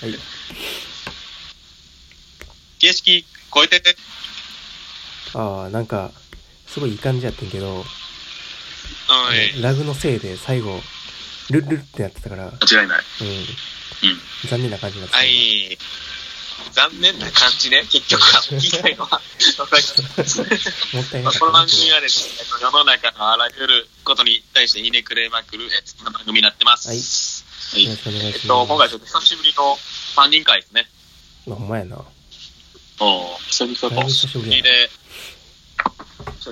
はい。形式超えてて。ああ、なんか、すごいいい感じやってんけど、はい。ラグのせいで最後、ルッルルってなってたから、うん、間違いない。残念な感じになってた。はい。残念な感じね、結局は。言いたいのは。わかります。もったいまあ、なかったなこの番組はですね、世の中のあらゆることに対してひねくれまくる、えそんな番組になってます。はいはい。よろしくお願いします。えっと、今回ちょっと久しぶりの3人会ですね。あ、ほんまやな。お久々だいぶ久しぶりやで、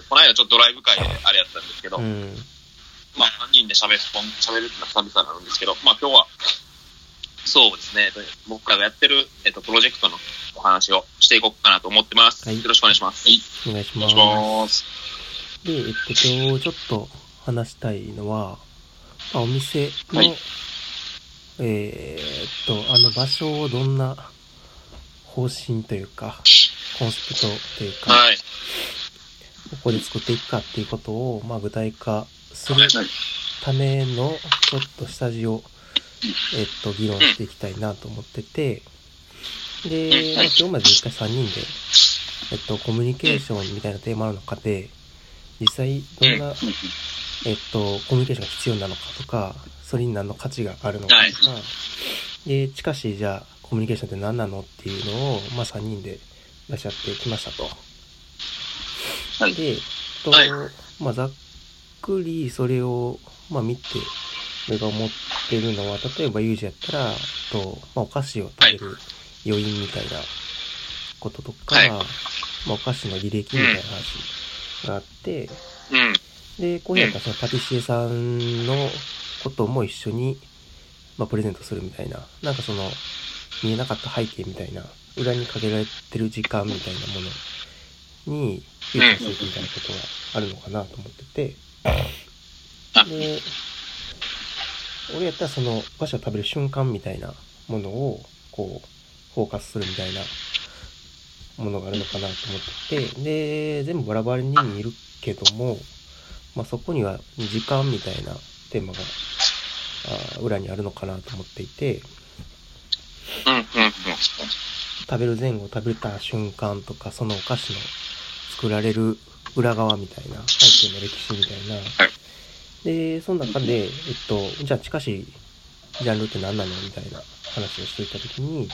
この間ちょっとドライブ会であれやったんですけど、うん。まあ3人で喋る、喋るってのは久々になるんですけど、まあ今日は、そうですね、僕らがやってる、えっと、プロジェクトのお話をしていこうかなと思ってます。はいよろしくお願いします。はい。お願いしお願ます。いします。で、えっと、今日ちょっと話したいのは、まあ、お店の、はいえーっと、あの場所をどんな方針というか、コンセプトというか、はい。ここで作っていくかっていうことを、まあ、具体化するはい。ための、ちょっと下地を、えっと、議論していきたいなと思ってて、で、まあ、今日まで一回3人で、えっと、コミュニケーションみたいなテーマの中で、実際どんな、えっと、コミュニケーションが必要なのかとか、それに何の価値があるのかとか、で、近しいじゃあ、コミュニケーションって何なのっていうのを、まあ、3人で出し合ってきましたと。はい。で、と、はい。まあ、ざっくりそれを、まあ、見て、俺が思ってるのは、例えば、ユージやったら、と、まあ、お菓子を食べる余韻みたいなこととか、はい。まあ、お菓子の履歴みたいな話があって、うん。で、こうやったらそのパティシエさんのことも一緒に、まあ、プレゼントするみたいな、なんかその、見えなかった背景みたいな、裏にかけられてる時間みたいなものに、フィーチャーするみたいなことがあるのかなと思ってて、で、俺やったらその、お菓子を食べる瞬間みたいなものを、こう、フォーカスするみたいなものがあるのかなと思ってて、で、全部バラバラに見るけども、まあ、そこには時間みたいなテーマがあー裏にあるのかなと思っていて。食べる前後、食べた瞬間とか、そのお菓子の作られる裏側みたいな、背景の歴史みたいな。はいで、その中で、えっと、じゃあ近しいジャンルって何なのみたいな話をしていたときに、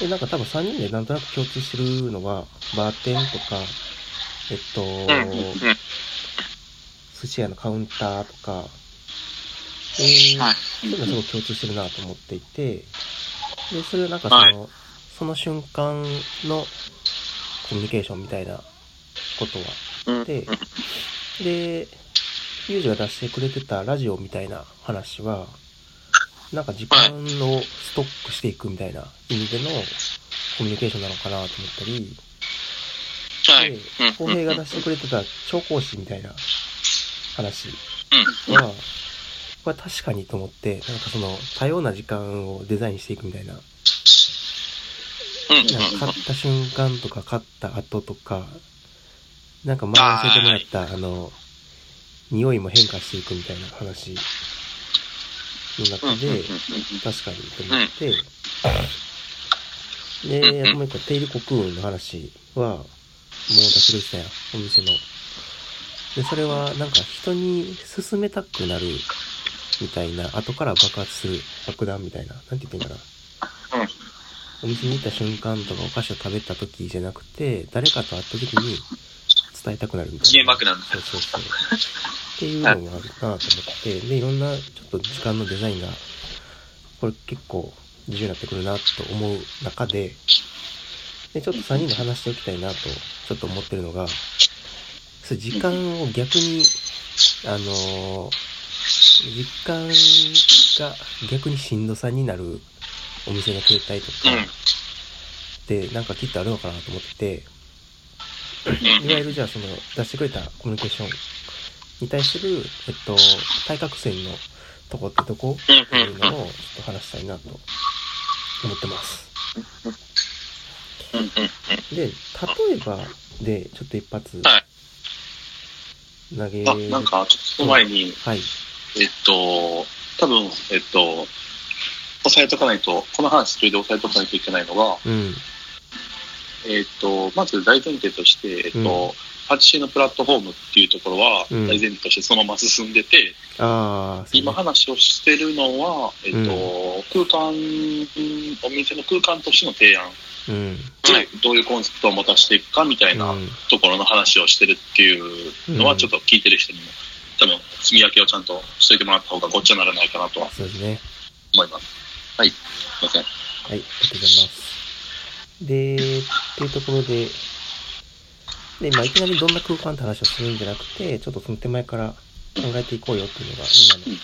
で、なんか多分3人でなんとなく共通してるのは、バーテンとか、えっと。寿司屋のカウンターとか、えーはい。そういうのすごい共通してるなと思っていて、で、それをなんかその、その瞬間のコミュニケーションみたいなことはうん。で、で、ユージが出してくれてたラジオみたいな話は、なんか時間をストックしていくみたいな意味でのコミュニケーションなのかなと思ったり、はい。でうん、浩平が出してくれてた調香師みたいな話。うん。は、これ確かにと思って、なんかその多様な時間をデザインしていくみたいな、うん。なんか買った瞬間とか買った後とか、なんか前教えてもらった、あの、匂いも変化していくみたいな話の中で、確かにと思って、で、あともう一個、テイルコクーンの話は、もう出してくれてたやん、お店の。で、それはなんか人に勧めたくなるみたいな、後から爆発する爆弾みたいな、なんて言ってんかな。お店に行った瞬間とかお菓子を食べた時じゃなくて、誰かと会った時に伝えたくなるみたいな。機嫌爆弾そうそうそう。っていうのがあるなと思って、で、いろんなちょっと時間のデザインが、これ結構重要になってくるなと思う中で、で、ちょっと3人で話しておきたいなと、ちょっと思ってるのが、そう時間を逆に、あのー時間が逆にしんどさになるお店の形態とかうん。ってなんかきっとあるのかなと思っていわゆるじゃあその出してくれたコミュニケーションに対する、えっと、対角線のとこってどこっていうのをちょっと話したいなと思ってます。で、例えばで、ちょっと一発はい投げる。あ、なんか、ちょっと前に、はい。えっと、多分、えっと、押さえとかないと、この話それで押さえとかないといけないのが、うん。えっ、と、まず大前提として、えっ、と、うんパティシエのプラットフォームっていうところは、うん大前提としてそのまま進んでて、うね今話をしてるのは、えっ、と、空間、お店の空間としての提案うん。で、どういうコンセプトを持たせていくかみたいなうんところの話をしてるっていうのは、うんちょっと聞いてる人にも、多分、積み分けをちゃんとしといてもらった方がごっちゃにならないかなとはそうですね。思います。はい。すいません。はい、ありがとうございます。で、っていうところで、で、まあ、いきなりどんな空間って話をするんじゃなくて、ちょっとその手前から考えていこうよっていうのが今の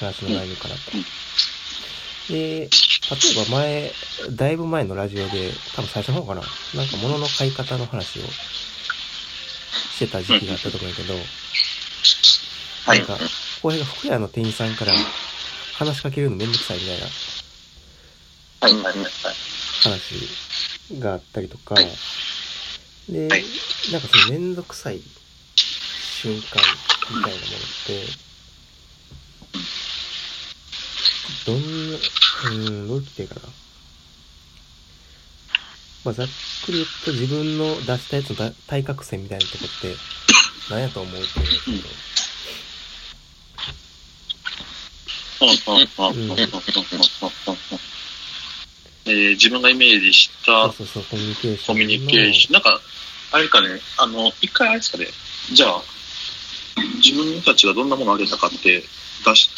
話の内容かなと。で、例えば前、だいぶ前のラジオで、多分最初の方かな、なんか物の買い方の話をしてた時期があったと思うけど、はい。なんか、浩平が服屋の店員さんから話しかけるのめんどくさいみたいな。話があったりとか、はい。で、はい。なんかそのめんどくさい瞬間みたいなものって、どんな、うん、どう言っていいかな。まあ、ざっくり言うと自分の出したやつのだ対角線みたいなとこって、何やと思うっていうけど、うんえー自分がイメージしたそうそうそう、コミュニケーションの。コミュニケーション、なんか、あれかね、あの、一回あれですかね、じゃあ、自分たちがどんなものをあげたかって出し、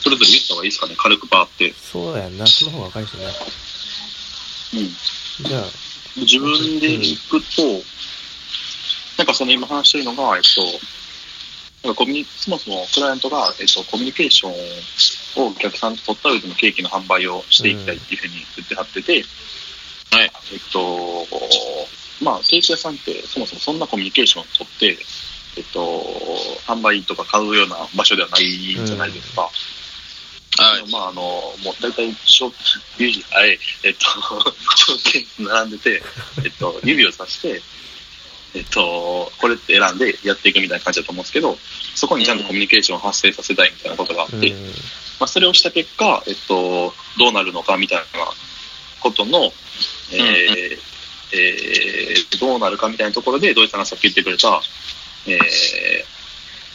それぞれ言った方がいいですかね、軽くバーって。そうやんな、その方が分かりやすいな。うん。じゃあ、自分で行くと、なんかその今話してるのが、えっと、なんかコミュニそもそもクライアントが、えっと、コミュニケーションをお客さんと取った上でのケーキの販売をしていきたいっていうふうに言ってはってて、はい、えっと、まあ、ケーキ屋さんってそもそもそんなコミュニケーションを取って、えっと、販売とか買うような場所ではないんじゃないですか。はい。まあ、あの、もう大体、ショビュージー、はい、えっと、証券並んでて、えっと、指をさして、えっと、これって選んでやっていくみたいな感じだと思うんですけど、そこにちゃんとコミュニケーションを発生させたいみたいなことがあって、うん。まあ、それをした結果、えっと、どうなるのかみたいなことの、えーえーどうなるかみたいなところで、土井さんがさっき言ってくれた、えー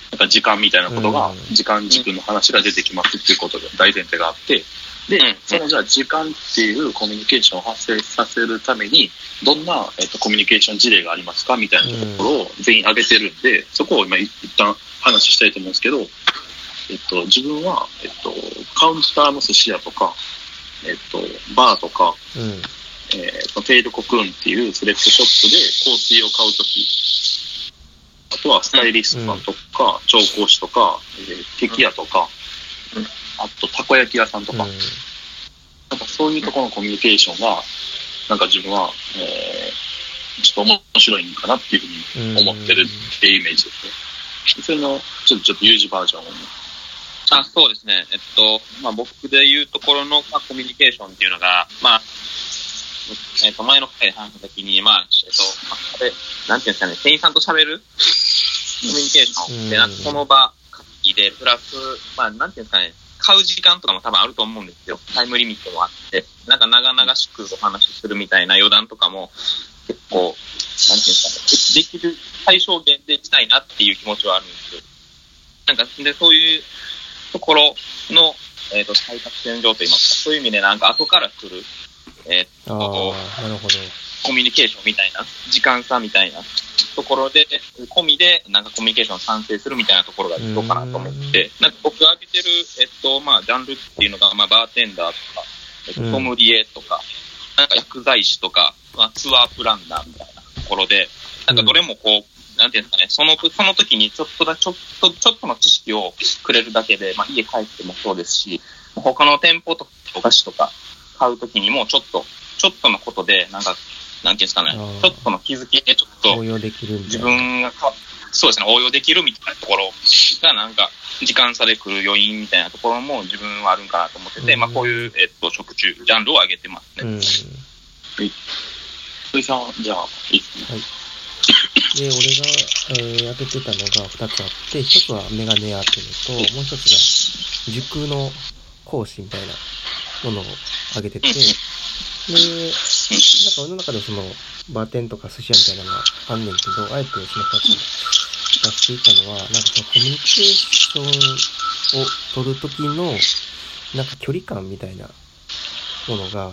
なんか時間みたいなことが、うん。時間軸の話が出てきますっていうことで大前提があって、でうん、そのじゃあ時間っていうコミュニケーションを発生させるために、どんな、えっと、コミュニケーション事例がありますかみたいなところを全員挙げてるんで、そこを今一旦話したいと思うんですけど、えっと、自分は、えっと、カウンターの寿司屋とか、えっと、バーとか、うん。えー、テールコクーンっていうセレクトショップで香水を買うとき、あとはスタイリストさんとか、調香師とか、えー、ケーキ屋とか、うんあとたこ焼き屋さんとか、うんなんかそういうところのコミュニケーションが、なんか自分は、えー、ちょっと面白いんかなっていうふうに思ってるっていうイメージですね。それの、ちょっと、ちょっと U 字バージョンを。あそうですね。えっと、まあ、僕で言うところの、まあ、コミュニケーションっていうのが、まあ、えっと、前の回で話したときに、まあ、えっと、まあ、これ、なんていうんですかね、店員さんと喋るコミュニケーションで、なんかその場、で、プラス、まあ、なんていうんですかね、買う時間とかも多分あると思うんですよ。タイムリミットもあって、なんか長々しくお話しするみたいな余談とかも、結構、なんていうんですかね、できる最小限でしたいなっていう気持ちはあるんですよ。なんか、で、そういうところの、えっ、と、対策線上といいますか、そういう意味でなんか後から来る、えっ、ああ、なるほど。コミュニケーションみたいな、時間差みたいなところで、込みで、なんかコミュニケーションを賛成するみたいなところがどうかなと思って、なんか僕が挙げてる、えっと、まあ、ジャンルっていうのが、まあ、バーテンダーとか、えっとうんソムリエとか、なんか薬剤師とか、まあ、ツアープランナーみたいなところで、なんかどれもこう、なんていうんですかね、その、その時にちょっとだ、ちょっと、ちょっとの知識をくれるだけで、まあ、家帰ってもそうですし、他の店舗とかお菓子とか買う時にも、ちょっと、ちょっとのことで、なんか、なんていうんですかねちょっとの気づきで、ちょっと応用できるん自だ。分がか、そうですね、応用できるみたいなところが、なんか、時間差で来る要因みたいなところも自分はあるんかなと思ってて、うんまあこういう、えっと、食中、ジャンルを上げてますね。うん。土井さん、じゃあ、いいですね。で、俺が、えー、やってたのが2つあって、1つはメガネアートのと、もう1つが塾の講師みたいなものをあげてて、で、なんか俺の中でその、バーテンとか寿司屋みたいなのがあんねんけど、あえてその2つ出していたのは、なんかそのコミュニケーションを取るときの、なんか距離感みたいなものが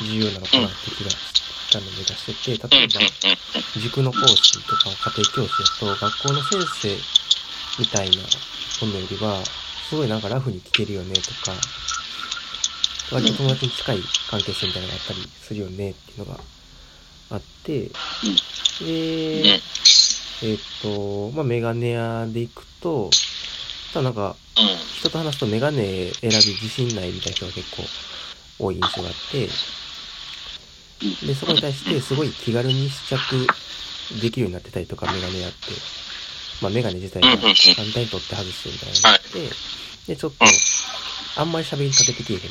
重要なのかなって気がしたのを目指してて、例えば、塾の講師とか家庭教師だと、学校の先生みたいなものよりは、すごいなんかラフに聞けるよねとか、割と友達に近い関係性みたいなのがあったりするよねっていうのがあって、で、えーっと、まあ、メガネ屋で行くと、ただなんか、人と話すとメガネ選び自信ないみたいな人が結構多い印象があって、で、そこに対してすごい気軽に試着できるようになってたりとか、メガネ屋って、まあ、メガネ自体が簡単に取って外してみたいなのがあって、で、ちょっと、あんまり喋りかけてきえへんね。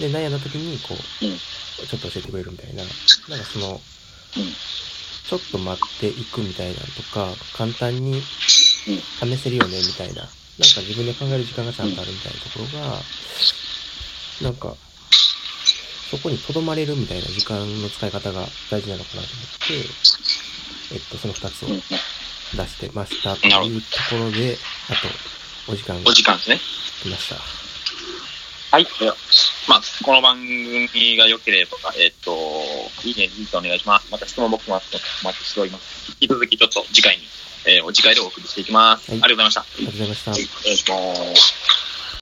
で、悩んだ時に、こう、うん。ちょっと教えてくれるみたいな、なんかその、うん。ちょっと待っていくみたいなのとか、簡単に試せるよねみたいな、なんか自分で考える時間がちゃんとあるみたいなところが、なんか、そこに留まれるみたいな時間の使い方が大事なのかなと思って、えっと、その二つを出してましたというところで、あと、お時間がお時間ですね。来ました。はい。まあ、この番組が良ければ、えっ、と、いいね、リンクお願いします。また質問僕もお待ちしております。引き続きちょっと次回に、えーお次回でお送りしていきます。はいありがとうございました。ありがとうございましたはい。お願いします。